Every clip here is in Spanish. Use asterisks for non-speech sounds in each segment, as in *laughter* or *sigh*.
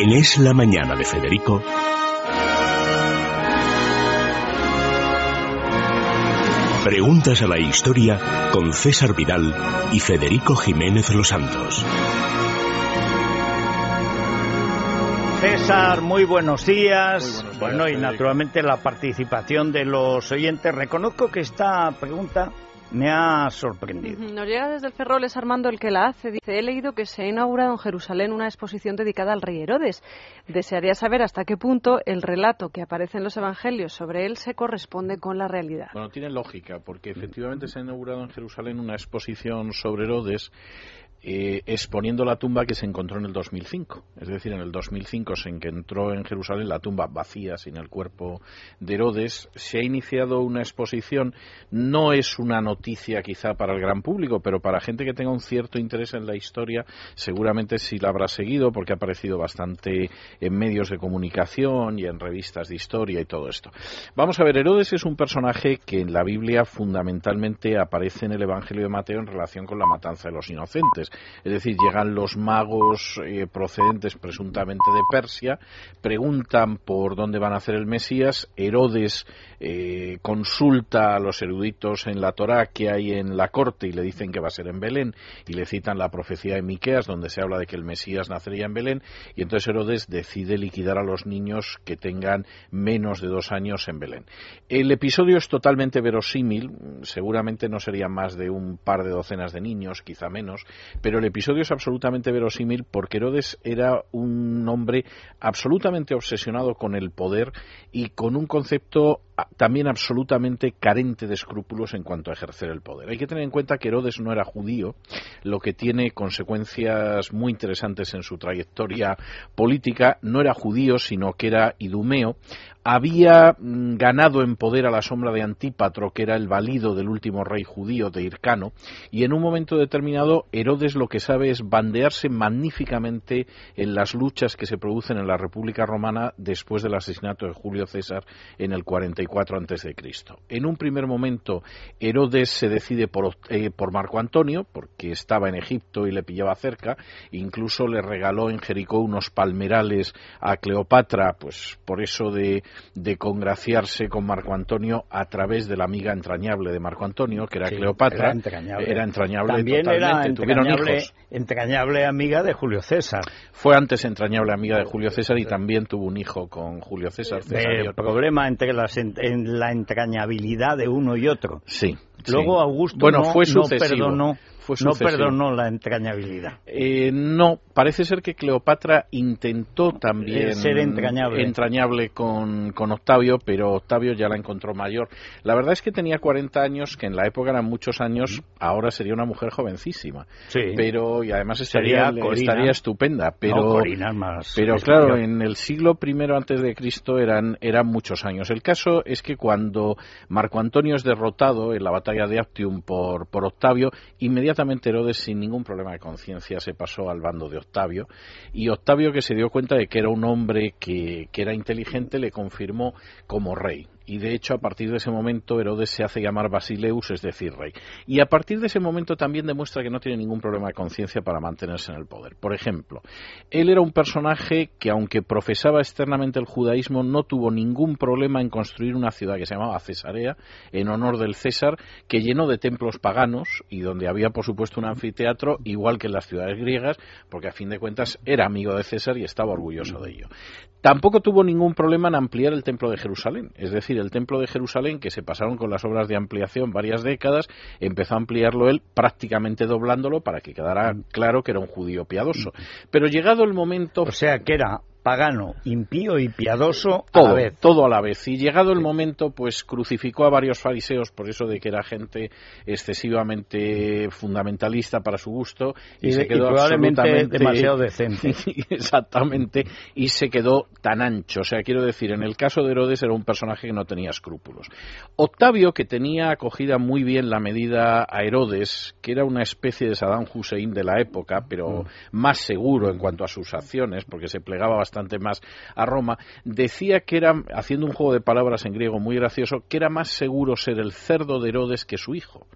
En Es la Mañana de Federico. Preguntas a la historia con César Vidal y Federico Jiménez Los Santos. César, muy buenos días. bueno, y naturalmente la participación de los oyentes. Reconozco que esta pregunta me ha sorprendido. Nos llega desde el Ferroles Armando el que la hace. Dice, he leído que se ha inaugurado en Jerusalén una exposición dedicada al rey Herodes. Desearía saber hasta qué punto el relato que aparece en los evangelios sobre él se corresponde con la realidad. Bueno, tiene lógica, porque efectivamente se ha inaugurado en Jerusalén una exposición sobre Herodes eh, exponiendo la tumba que se encontró en el 2005. Es decir, en el 2005 se encontró en Jerusalén la tumba vacía, sin el cuerpo de Herodes. Se ha iniciado una exposición. No es una noticia quizá para el gran público, pero para gente que tenga un cierto interés en la historia, seguramente sí la habrá seguido porque ha aparecido bastante en medios de comunicación y en revistas de historia y todo esto. Vamos a ver, Herodes es un personaje que en la Biblia fundamentalmente aparece en el Evangelio de Mateo en relación con la matanza de los inocentes. Es decir, llegan los magos eh, procedentes presuntamente de Persia, preguntan por dónde van a hacer el Mesías, Herodes eh, consulta a los eruditos en la Torá que hay en la corte y le dicen que va a ser en Belén y le citan la profecía de Miqueas donde se habla de que el Mesías nacería en Belén y entonces Herodes decide liquidar a los niños que tengan menos de dos años en Belén. El episodio es totalmente verosímil, seguramente no sería más de un par de docenas de niños, quizá menos, pero el episodio es absolutamente verosímil porque Herodes era un hombre absolutamente obsesionado con el poder y con un concepto también absolutamente carente de escrúpulos en cuanto a ejercer el poder. Hay que tener en cuenta que Herodes no era judío, lo que tiene consecuencias muy interesantes en su trayectoria política. No era judío, sino que era idumeo, había mm, ganado en poder a la sombra de Antípatro, que era el valido del último rey judío de Hircano, y en un momento determinado Herodes lo que sabe es bandearse magníficamente en las luchas que se producen en la República Romana después del asesinato de Julio César en el 44 a.C. En un primer momento Herodes se decide por, eh, por Marco Antonio, porque estaba en Egipto y le pillaba cerca, incluso le regaló en Jericó unos palmerales a Cleopatra, pues por eso de de congraciarse con Marco Antonio a través de la amiga entrañable de Marco Antonio, que era Cleopatra. Era entrañable. Era entrañable También totalmente. era entrañable, amiga de Julio César. Fue antes entrañable amiga de Julio César y también tuvo un hijo con Julio César. El problema entre las, en la entrañabilidad de uno y otro. Sí. Luego Augusto bueno, no, fue no perdonó no perdonó la entrañabilidad. Eh, no, parece ser que Cleopatra intentó también eh, ser entrañable, entrañable con, con, Octavio, pero Octavio ya la encontró mayor. La verdad es que tenía 40 años, que en la época eran muchos años, ahora sería una mujer jovencísima. Sí. Pero, y además estaría, estaría estupenda. Pero, más pero claro, en el siglo I antes de Cristo eran, eran muchos años. El caso es que cuando Marco Antonio es derrotado en la batalla de Actium por, por Octavio, inmediatamente Herodes, sin ningún problema de conciencia, se pasó al bando de Octavio. Y Octavio, que se dio cuenta de que era un hombre que, que era inteligente, le confirmó como rey y de hecho a partir de ese momento Herodes se hace llamar Basileus, es decir, rey. Y a partir de ese momento también demuestra que no tiene ningún problema de conciencia para mantenerse en el poder. Por ejemplo, él era un personaje que aunque profesaba externamente el judaísmo, no tuvo ningún problema en construir una ciudad que se llamaba Cesarea, en honor del César, que llenó de templos paganos y donde había por supuesto un anfiteatro, igual que en las ciudades griegas, porque a fin de cuentas era amigo de César y estaba orgulloso de ello. Tampoco tuvo ningún problema en ampliar el templo de Jerusalén, es decir, el templo de Jerusalén, que se pasaron con las obras de ampliación varias décadas, empezó a ampliarlo él prácticamente doblándolo para que quedara claro que era un judío piadoso. Pero llegado el momento... O sea, que era pagano, impío y piadoso todo, a la vez. Todo a la vez. Y llegado el momento, pues crucificó a varios fariseos por eso de que era gente excesivamente fundamentalista para su gusto y, se quedó probablemente demasiado *laughs* decente. *laughs* Exactamente. Y se quedó tan ancho. O sea, quiero decir, en el caso de Herodes era un personaje que no tenía escrúpulos. Octavio, que tenía acogida muy bien la medida a Herodes, que era una especie de Saddam Hussein de la época, pero mm. más seguro en cuanto a sus acciones, porque se plegaba bastante más a Roma, decía que era, haciendo un juego de palabras en griego muy gracioso, que era más seguro ser el cerdo de Herodes que su hijo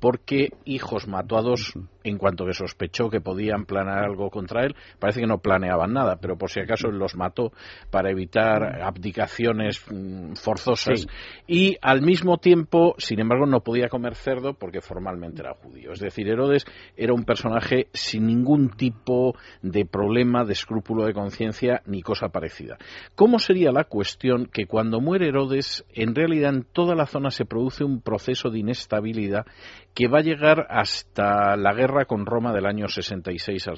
porque hijos mató a dos en cuanto que sospechó que podían planear algo contra él. Parece que no planeaban nada, pero por si acaso él los mató para evitar abdicaciones mm, forzosas. Y al mismo tiempo, sin embargo, no podía comer cerdo porque formalmente era judío. Es decir, Herodes era un personaje sin ningún tipo de problema, de escrúpulo de conciencia ni cosa parecida. ¿Cómo sería la cuestión que cuando muere Herodes, en realidad en toda la zona se produce un proceso de inestabilidad que va a llegar hasta la guerra con Roma del año 66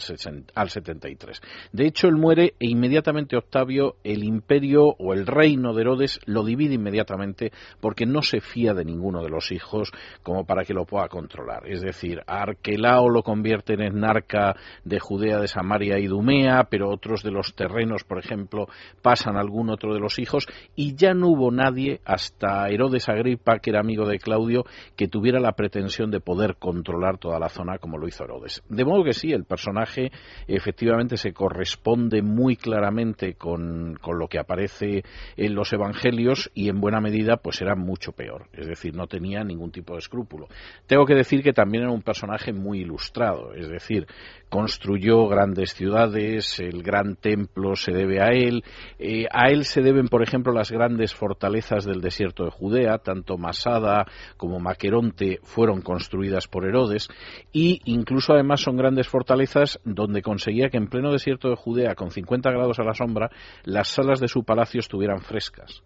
al 73. De hecho, él muere e inmediatamente Octavio, el imperio o el reino de Herodes, lo divide inmediatamente porque no se fía de ninguno de los hijos como para que lo pueda controlar. Es decir, Arquelao lo convierte en enarca de Judea, de Samaria y Dumea, pero otros de los terrenos, por ejemplo, pasan a algún otro de los hijos y ya no hubo nadie hasta Herodes Agripa, que era amigo de Claudio, que tuviera la pretensión de poder controlar toda la zona como lo hizo Herodes. De modo que sí, el personaje efectivamente se corresponde muy claramente con, con lo que aparece en los evangelios y en buena medida pues era mucho peor, es decir, no tenía ningún tipo de escrúpulo. Tengo que decir que también era un personaje muy ilustrado, es decir, construyó grandes ciudades, el gran templo se debe a él, eh, a él se deben, por ejemplo, las grandes fortalezas del desierto de Judea, tanto Masada como Maqueronte fueron construidas por Herodes, y incluso además son grandes fortalezas donde conseguía que en pleno desierto de Judea, con 50 grados a la sombra, las salas de su palacio estuvieran frescas.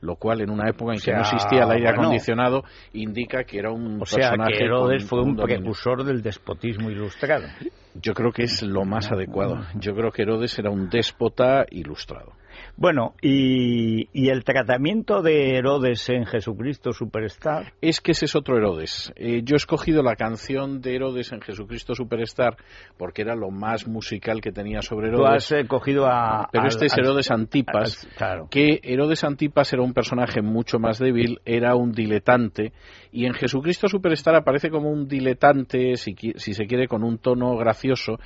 Lo cual en una época en que no existía el aire acondicionado indica que era un o sea, que Herodes fue un precursor del despotismo ilustrado. Yo creo que es lo más adecuado. Yo creo que Herodes era un déspota ilustrado. Bueno, y, el tratamiento de Herodes en Jesucristo Superstar. Es que ese es otro Herodes. Eh, yo he escogido la canción de Herodes en Jesucristo Superstar porque era lo más musical que tenía sobre Herodes. Tú has eh, cogido a. Pero este es Herodes Antipas. claro. Que Herodes Antipas era un personaje mucho más débil, era un diletante. Y en Jesucristo Superstar aparece como un diletante, si, si se quiere, con un tono gracioso, gracioso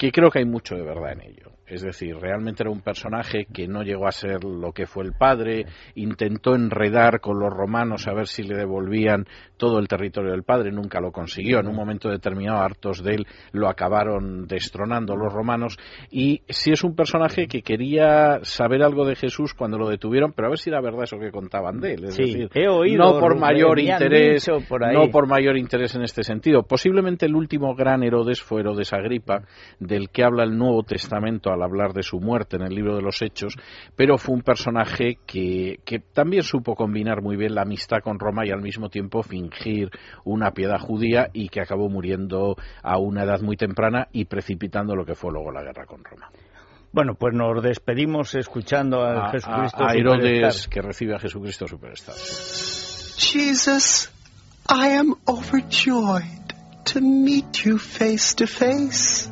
que creo que hay mucho de verdad en ello. Es decir, realmente era un personaje que no llegó a ser lo que fue el padre, intentó enredar con los romanos a ver si le devolvían todo el territorio del padre, nunca lo consiguió. En un momento determinado, hartos de él, lo acabaron destronando los romanos. Y sí es un personaje que quería saber algo de Jesús cuando lo detuvieron, pero a ver si era verdad eso que contaban de él. Es decir, he oído, no por mayor interés, no por mayor interés en este sentido. Posiblemente el último gran Herodes fue Herodes Agripa, del que habla el Nuevo Testamento hablar de su muerte en el libro de los Hechos, pero fue un personaje que, que también supo combinar muy bien la amistad con Roma y al mismo tiempo fingir una piedad judía y que acabó muriendo a una edad muy temprana y precipitando lo que fue luego la guerra con Roma. Bueno, pues nos despedimos escuchando a, Jesucristo a, a Herodes que recibe a Jesucristo Superstar. Jesus, I am overjoyed to meet you face to face.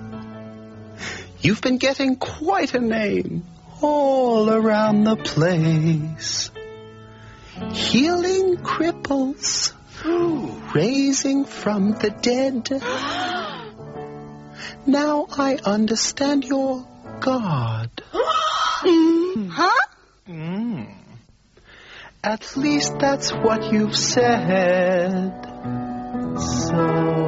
You've been getting quite a name all around the place. Healing cripples, raising from the dead. *gasps* now I understand your God. *gasps* huh? Mm. At least that's what you've said. So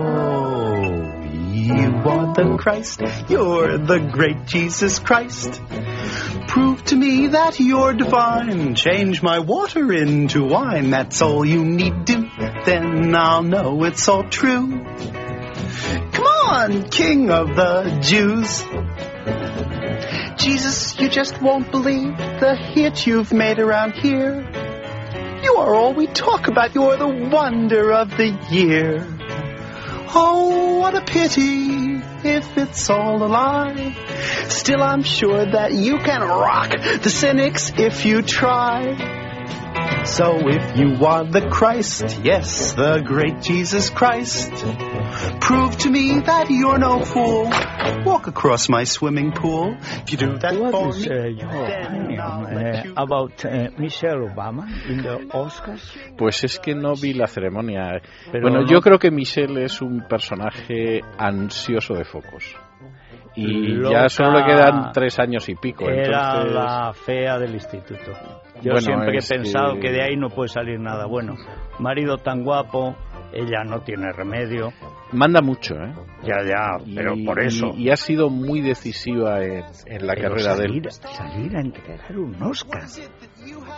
are the Christ. You're the great Jesus Christ. Prove to me that you're divine. Change my water into wine. That's all you need do. Then I'll know it's all true. Come on, King of the Jews. Jesus, you just won't believe the hit you've made around here. You are all we talk about. You're the wonder of the year. Oh, what a pity if it's all a lie. Still, I'm sure that you can rock the cynics if you try. So if you are the Christ, yes, the great Jesus Christ, prove to me that you're no fool. Walk across my swimming pool. If you do that what for is, me, uh, your opinion uh, about uh, Michelle Obama in the Oscars? Pues es que no vi la ceremonia. Pero bueno, no- yo creo que Michelle es un personaje ansioso de focos. Y Loca. ya solo le quedan tres años y pico. Era entonces... la fea del instituto. Yo Bueno, siempre he pensado que- que de ahí no puede salir nada bueno. Marido tan guapo, ella no tiene remedio. Manda mucho, ¿eh? Ya, ya, pero por eso. Y, ha sido muy decisiva en, la carrera de él. Salir a entregar un Oscar.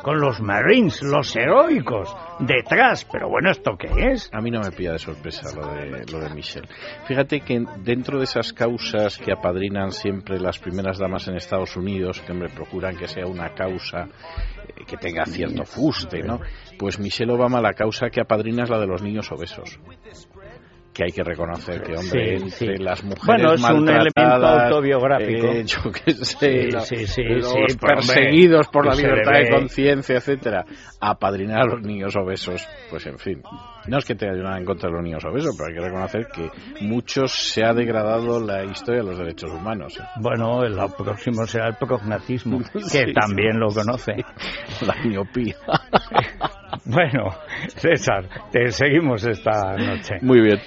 Con los Marines, los heroicos, detrás. Pero bueno, ¿esto qué es? A mí no me pilla de sorpresa lo de, lo de Michelle. Fíjate que dentro de esas causas que apadrinan siempre las primeras damas en Estados Unidos, que me procuran que sea una causa eh, que tenga cierto fuste, ¿no? Pues Michelle Obama la causa que apadrina es la de los niños obesos que hay que reconocer que, hombre, entre las mujeres bueno, es un elemento autobiográfico. Eh, yo qué sé, los perseguidos por la libertad de conciencia, etcétera, apadrinar a los niños obesos, pues en fin. No es que tenga nada en contra de los niños obesos, pero hay que reconocer que muchos se ha degradado la historia de los derechos humanos. ¿eh? Bueno, el próximo será el prognatismo, *laughs* que también lo conoce. *laughs* La miopía. *laughs* bueno, *laughs* César, te seguimos esta noche. Muy bien.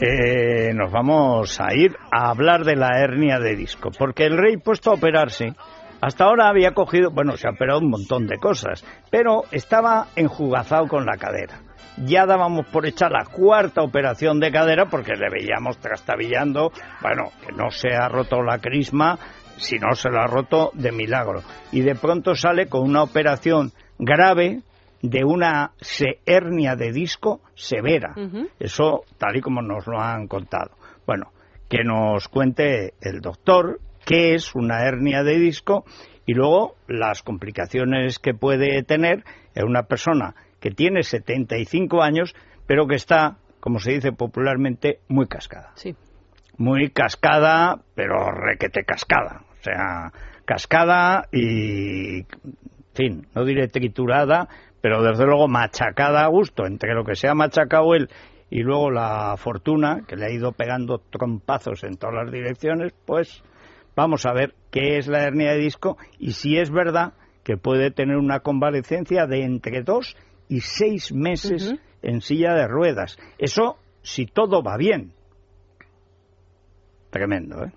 Eh, nos vamos a ir a hablar de la hernia de disco, porque el rey puesto a operarse, hasta ahora había cogido, bueno, se ha operado un montón de cosas, pero estaba enjugazado con la cadera. Ya dábamos por hecha la cuarta operación de cadera porque le veíamos trastabillando, bueno, que no se ha roto la crisma, si no se la ha roto de milagro. Y de pronto sale con una operación grave, de una hernia de disco severa. Eso tal y como nos lo han contado. Bueno, que nos cuente el doctor qué es una hernia de disco y luego las complicaciones que puede tener en una persona que tiene 75 años, pero que está, como se dice popularmente, muy cascada. Sí. Muy cascada, pero requete cascada. O sea, cascada y, en fin, no diré triturada, pero desde luego machacada a gusto, entre lo que se ha machacado él y luego la fortuna, que le ha ido pegando trompazos en todas las direcciones, pues vamos a ver qué es la hernia de disco y si es verdad que puede tener una convalecencia de entre dos y seis meses en silla de ruedas. Eso si todo va bien. Tremendo, ¿eh?